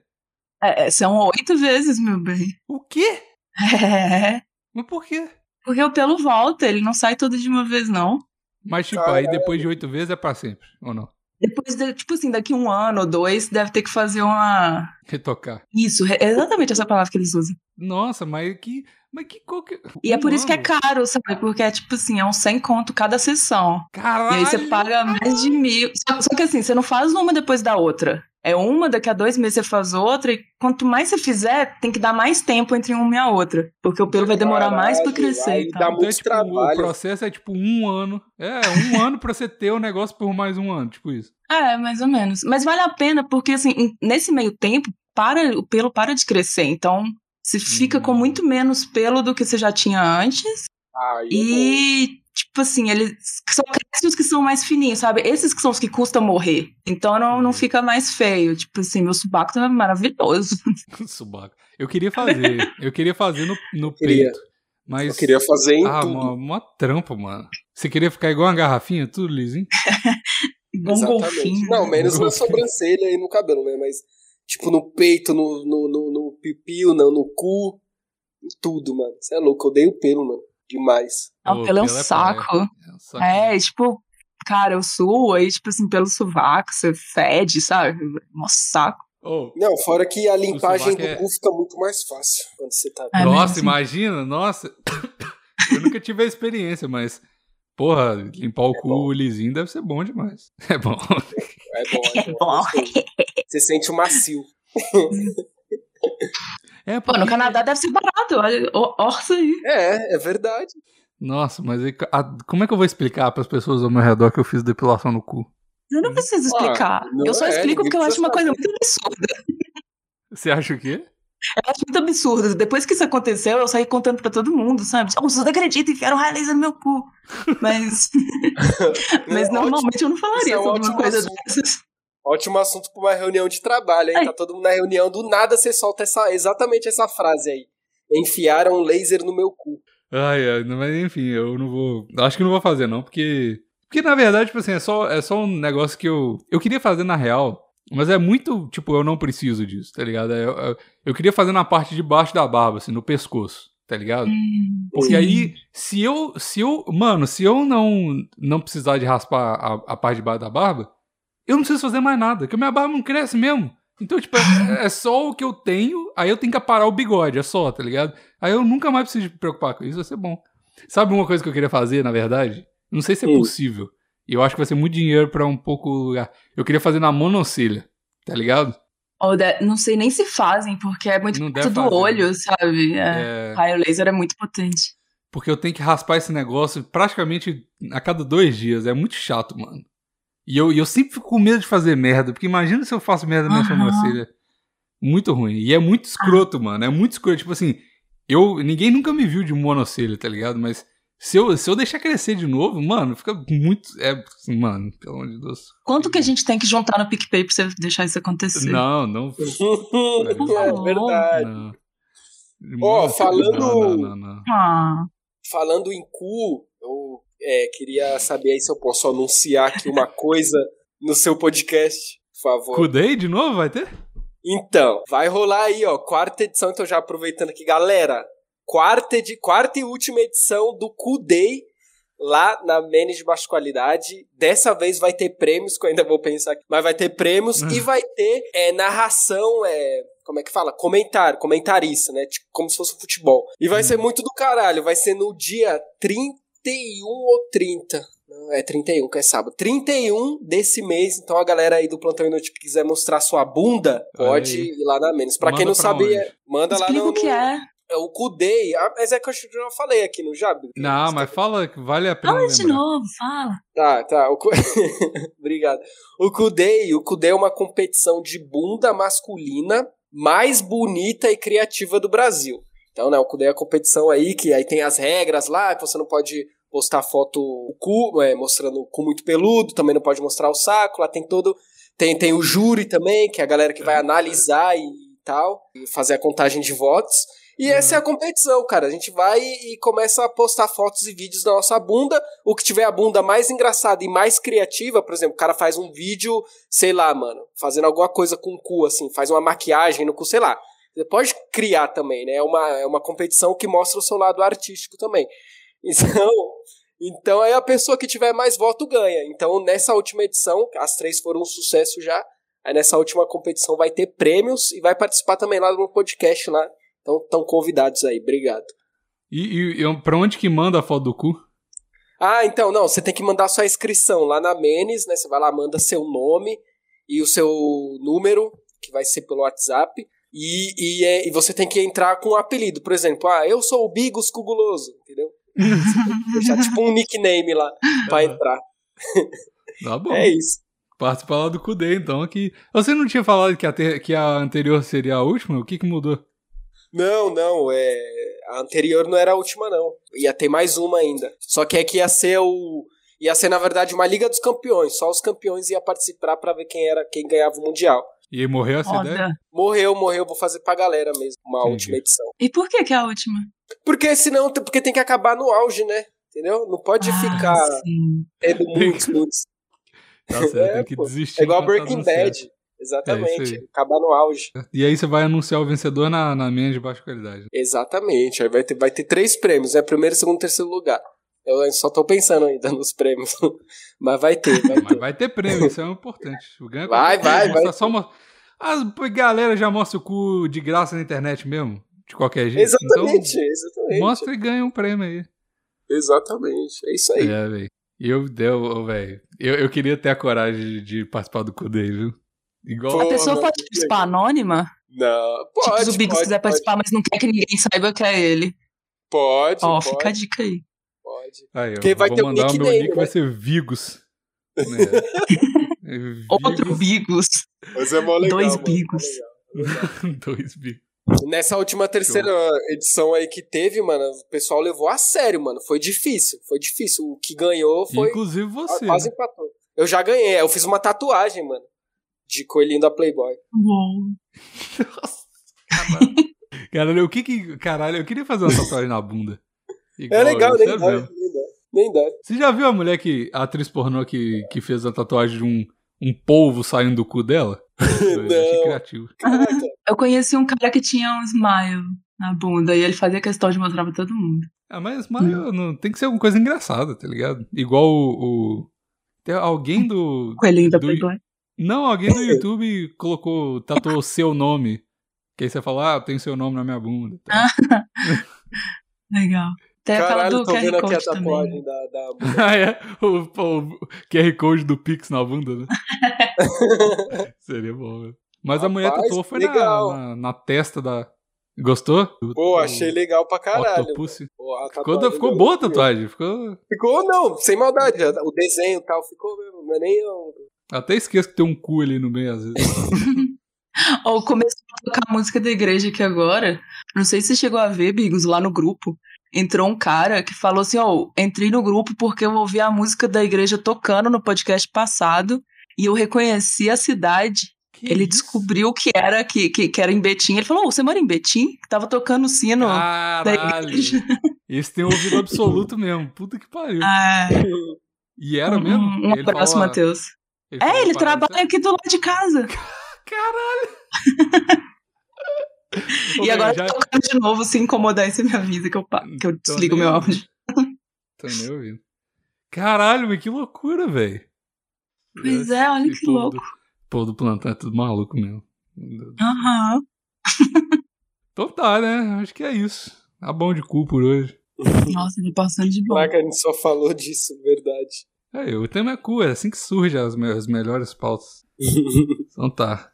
É, é, são oito vezes, meu bem. O quê? É. Mas por quê? Porque o pelo volta, ele não sai todo de uma vez, não. Mas, tipo, Caralho. aí depois de oito vezes é pra sempre, ou não? Depois, de, tipo assim, daqui um ano ou dois, deve ter que fazer uma. Retocar. Isso, é exatamente essa palavra que eles usam. Nossa, mas que. Mas que qualquer. E é um por isso que é ano? caro, sabe? Porque é tipo assim, é um 100 conto cada sessão. Caralho! E aí você paga mais de mil. Só, só que assim, você não faz uma depois da outra. É uma, daqui a dois meses você faz outra, e quanto mais você fizer, tem que dar mais tempo entre uma e a outra. Porque o pelo vai demorar mais pra Caralho, crescer e dá tal. Então é, muito tipo, o trabalho. processo é tipo um ano. É, um ano pra você ter o negócio por mais um ano, tipo isso. É, mais ou menos. Mas vale a pena, porque assim, nesse meio tempo, para, o pelo para de crescer. Então, você fica Hum. com muito menos pelo do que você já tinha antes. Aí, E, tipo assim, eles só crescem os que são mais fininhos, sabe? Esses que são os que custam morrer. Então não, não Uhum. fica mais feio. Tipo assim, meu subaco tá maravilhoso. Subaco. Eu queria fazer. Eu queria fazer no, no queria. peito. Mas. eu queria fazer em Ah, tudo. mó, mó trampo, mano. Você queria ficar igual uma garrafinha, tudo lisinho? Igual um golfinho. Não, menos na sobrancelha e no cabelo, né? Mas, tipo, no peito, no, no, no, no pipio, no, no cu, tudo, mano. Você é louco, eu odeio o pelo, mano. Demais. Pelo é um é saco. É um saco. É, tipo, cara, eu suo aí, tipo assim, pelo sovaco, você fede, sabe? Um saco. Ô, Não, fora que a limpagem do é- cu fica muito mais fácil quando você tá. É nossa, mesmo. imagina, nossa. Eu nunca tive a experiência, mas. Porra, limpar o É cu bom. lisinho deve ser bom demais. É bom. É bom, é É bom. bom. gostoso. Você sente o macio. É, Pô, no porque- Canadá deve ser barato, olha, orça aí. É, é verdade. Nossa, mas aí, a- como é que eu vou explicar pras pessoas ao meu redor que eu fiz depilação no cu? Eu não preciso explicar. não eu só é, explico porque eu acho uma coisa muito absurda. Você acha o quê? Eu acho muito absurdo. Depois que isso aconteceu, eu saí contando pra todo mundo, sabe? Oh, você não acredita, enfiaram raio laser no meu cu. Mas, mas É normalmente eu não Isso falaria é um sobre uma ótimo coisa assunto. dessas. Ótimo assunto pra uma reunião de trabalho, hein? Ai. Tá todo mundo na reunião, do nada você solta essa, exatamente essa frase aí. Enfiaram um laser no meu cu. Ai, ai, mas enfim, eu não vou. Acho que não vou fazer, não, porque. Porque na verdade, tipo assim, é só, é só um negócio que eu. Eu queria fazer na real, mas é muito, tipo, eu não preciso disso, tá ligado? É, Eu, eu, eu queria fazer na parte de baixo da barba, assim, no pescoço, tá ligado? Hum, Porque aí, se eu, se eu, mano, se eu não, não precisar de raspar a, a parte de baixo da barba, eu não preciso fazer mais nada, porque minha barba não cresce mesmo. Então, tipo, é, é só o que eu tenho, aí eu tenho que aparar o bigode, é só, tá ligado? Aí eu nunca mais preciso me preocupar com isso, vai ser bom. Sabe uma coisa que eu queria fazer, na verdade? Não sei se é Hum. possível. E eu acho que vai ser muito dinheiro pra um pouco lugar. Eu queria fazer na monocelha, tá ligado? Ou de- Não sei nem se fazem, porque é muito Não perto do fazer, olho, sabe? É. É, Raio laser é muito potente. porque eu tenho que raspar esse negócio praticamente a cada dois dias. É muito chato, mano. E eu, eu sempre fico com medo de fazer merda, porque imagina se eu faço merda na minha sobrancelha. Muito ruim. E é muito escroto, mano. É muito escroto. Tipo assim, eu, ninguém nunca me viu de monocelha, tá ligado? Mas se eu, se eu deixar crescer de novo, mano, fica muito. É, mano, pelo amor de Deus. Quanto que a gente tem que juntar no PicPay pra você deixar isso acontecer? Não, não. é verdade. Ó, falando- Não, não, não, não. Ah, Falando em cu, é, queria saber aí se eu posso anunciar aqui uma coisa no seu podcast, por favor. Cudei de novo? Vai ter? Então, vai rolar aí, ó, quarta edição, então já aproveitando aqui, galera, quarta, de, quarta e última edição do Q-Day lá na Menes de Baixa Qualidade. Dessa vez vai ter prêmios, que eu ainda vou pensar aqui, mas vai ter prêmios e vai ter é, narração, é, como é que fala? Comentário, comentarista, né? Tipo, como se fosse um futebol. E vai ser muito do caralho, vai ser no dia 31 ou 30. Não, é 31, que é sábado. 31 desse mês, então a galera aí do Plantão Inútil que quiser mostrar sua bunda, pode Aí. ir lá na Menos. Pra quem Manda não pra sabe, onde? é- manda lá explica no, o que é. é o Kudei. Ah, mas é que eu já falei aqui no Jab. Não, mas fala que vale a pena. Fala de lembrar. novo, fala. Tá, tá. O Obrigado. O Kudei, o Kudei é uma competição de bunda masculina mais bonita e criativa do Brasil. Então, né, o Kudei é a competição aí que aí tem as regras lá, que você não pode postar foto o cu, é, mostrando o cu muito peludo, também não pode mostrar o saco, lá tem todo tem tem o júri também, que é a galera que vai analisar e tal, e fazer a contagem de votos. E essa é a competição, cara. A gente vai e começa a postar fotos e vídeos da nossa bunda. O que tiver a bunda mais engraçada e mais criativa, por exemplo, o cara faz um vídeo, sei lá, mano, fazendo alguma coisa com o cu, assim, faz uma maquiagem no cu, sei lá. Você pode criar também, né? É uma, é uma competição que mostra o seu lado artístico também. Então, então aí a pessoa que tiver mais voto ganha. Então, nessa última edição, as três foram um sucesso já. Aí nessa última competição vai ter prêmios e vai participar também lá no podcast lá. Então estão convidados aí, obrigado. E, e, e pra onde que manda a foto do cu? Ah, então, não, você tem que mandar sua inscrição lá na Menes, né? Você vai lá, manda seu nome e o seu número, que vai ser pelo WhatsApp. E, e, é- e você tem que entrar com um apelido, por exemplo, ah, eu sou o Bigos Cuguloso, entendeu? Deixar tipo um nickname lá pra entrar. Tá bom. É isso. Participa lá do Cudê, então. Que... Você não tinha falado que a, ter- que a anterior seria a última? O que que mudou? Não, não, é... a anterior não era a última, não. Ia ter mais uma ainda. Só que é que ia ser o. Ia ser, na verdade, uma Liga dos Campeões. Só os campeões iam participar pra ver quem era quem ganhava o Mundial. E morreu essa ideia? Foda. Morreu, morreu, vou fazer pra galera mesmo, uma Entendi. última edição. E por que que é a última? Porque senão, porque tem que acabar no auge, né? Entendeu? Não pode Ah, ficar sim. tendo muitos, muitos. Tá certo, É, tem que pô. desistir. É igual tá Breaking certo. Bad. Exatamente. É acabar no auge. E aí você vai anunciar o vencedor na, na minha de baixa qualidade. Exatamente. Aí vai ter, vai ter três prêmios, né? Primeiro, segundo, terceiro lugar. Eu só tô pensando ainda nos prêmios. Mas vai ter, vai Mas ter. vai ter prêmio, isso é importante. O ganha Vai, vai, vai. Só mo- As galera já mostra o cu de graça na internet mesmo. De qualquer jeito. Exatamente, Então, exatamente. mostra e ganha um prêmio aí. Exatamente. É isso aí. É, velho. Eu, deu, velho. Eu, eu queria ter a coragem de, de participar do Kudei, viu? Igual. A Pô, pessoa pode participar anônima? Não, tipo, pode, se o Bigos quiser pode, participar, mas não quer que ninguém saiba que é ele. Pode, Ó, pode, fica a dica aí. Pode. Aí, Porque eu vai vou ter o o meu nickname, nick, né? vai ser Vigos. É. É Outro Vigos, Bigos. Mas é mó legal, Dois mano, bigos. mó legal. Dois Vigos. Nessa última terceira edição aí que teve, mano, o pessoal levou a sério, mano. Foi difícil, foi difícil. O que ganhou foi. Inclusive você. Quase né? empatou. Eu já ganhei, eu fiz uma tatuagem, mano. De coelhinho da Playboy. Caralho, o que que. Caralho, eu queria fazer uma tatuagem na bunda. É Igual, legal, nem dói, mesmo. nem dói. Nem dói. Você já viu a mulher que. A atriz pornô que, que fez a tatuagem de um, um polvo saindo do cu dela? Eu achei Não. criativo. Caraca. Eu conheci um cara que tinha um smile na bunda e ele fazia questão de mostrar pra todo mundo. Ah, mas Mario não, tem que ser alguma coisa engraçada, tá ligado? Igual o. o- tem alguém do. Coelhinho da Do- Playboy. Não, alguém do YouTube colocou, tatuou seu nome. Que aí você fala, ah, eu tenho seu nome na minha bunda. tá? Legal. Tem aquela Caralho, do tô vendo QR aqui a Code também. tatuagem da, da ah, é? O, o QR Code do Pix na bunda, né? Seria bom, velho. Mas a mulher Rapaz, tatuou foi na, legal. na, na testa da. Gostou? Pô, achei legal pra caralho. Octopus. Pô, a Ficou, ficou boa a tatuagem. Ficou. Ficou, não, sem maldade. O desenho e tal ficou mesmo. Não é nem eu. Até esqueço que tem um cu ali no meio, às vezes. Ou começou a tocar música da igreja aqui agora. Não sei se você chegou a ver, Bigos, lá no grupo. Entrou um cara que falou assim: Ó, entrei no grupo porque eu ouvi a música da igreja tocando no podcast passado e eu reconheci a cidade. Que Ele isso? descobriu que era que, que, que era em Betim. Ele falou: Ô, você mora em Betim? Tava tocando o sino. da Caralho. igreja. Esse tem ouvido absoluto mesmo. Puta que pariu. Ah, E era mesmo? um, um Ele abraço, Matheus. É, ele trabalha aqui do lado de casa. Caralho! Ô, e agora já- tocando de novo, se incomodar, aí você me avisa que eu, que eu Tô desligo nem meu áudio. Tô nem ouvindo. Caralho, mas que loucura, velho. Pois é, olha que louco. Do, povo do plantão é tudo maluco mesmo. Aham. Então tá, né? Acho que é isso. Tá bom de cu por hoje. Nossa, tô passando de boa. Caraca, a gente só falou disso, verdade. É, o tema é cu, é assim que surge as, me- as melhores pautas. Então tá.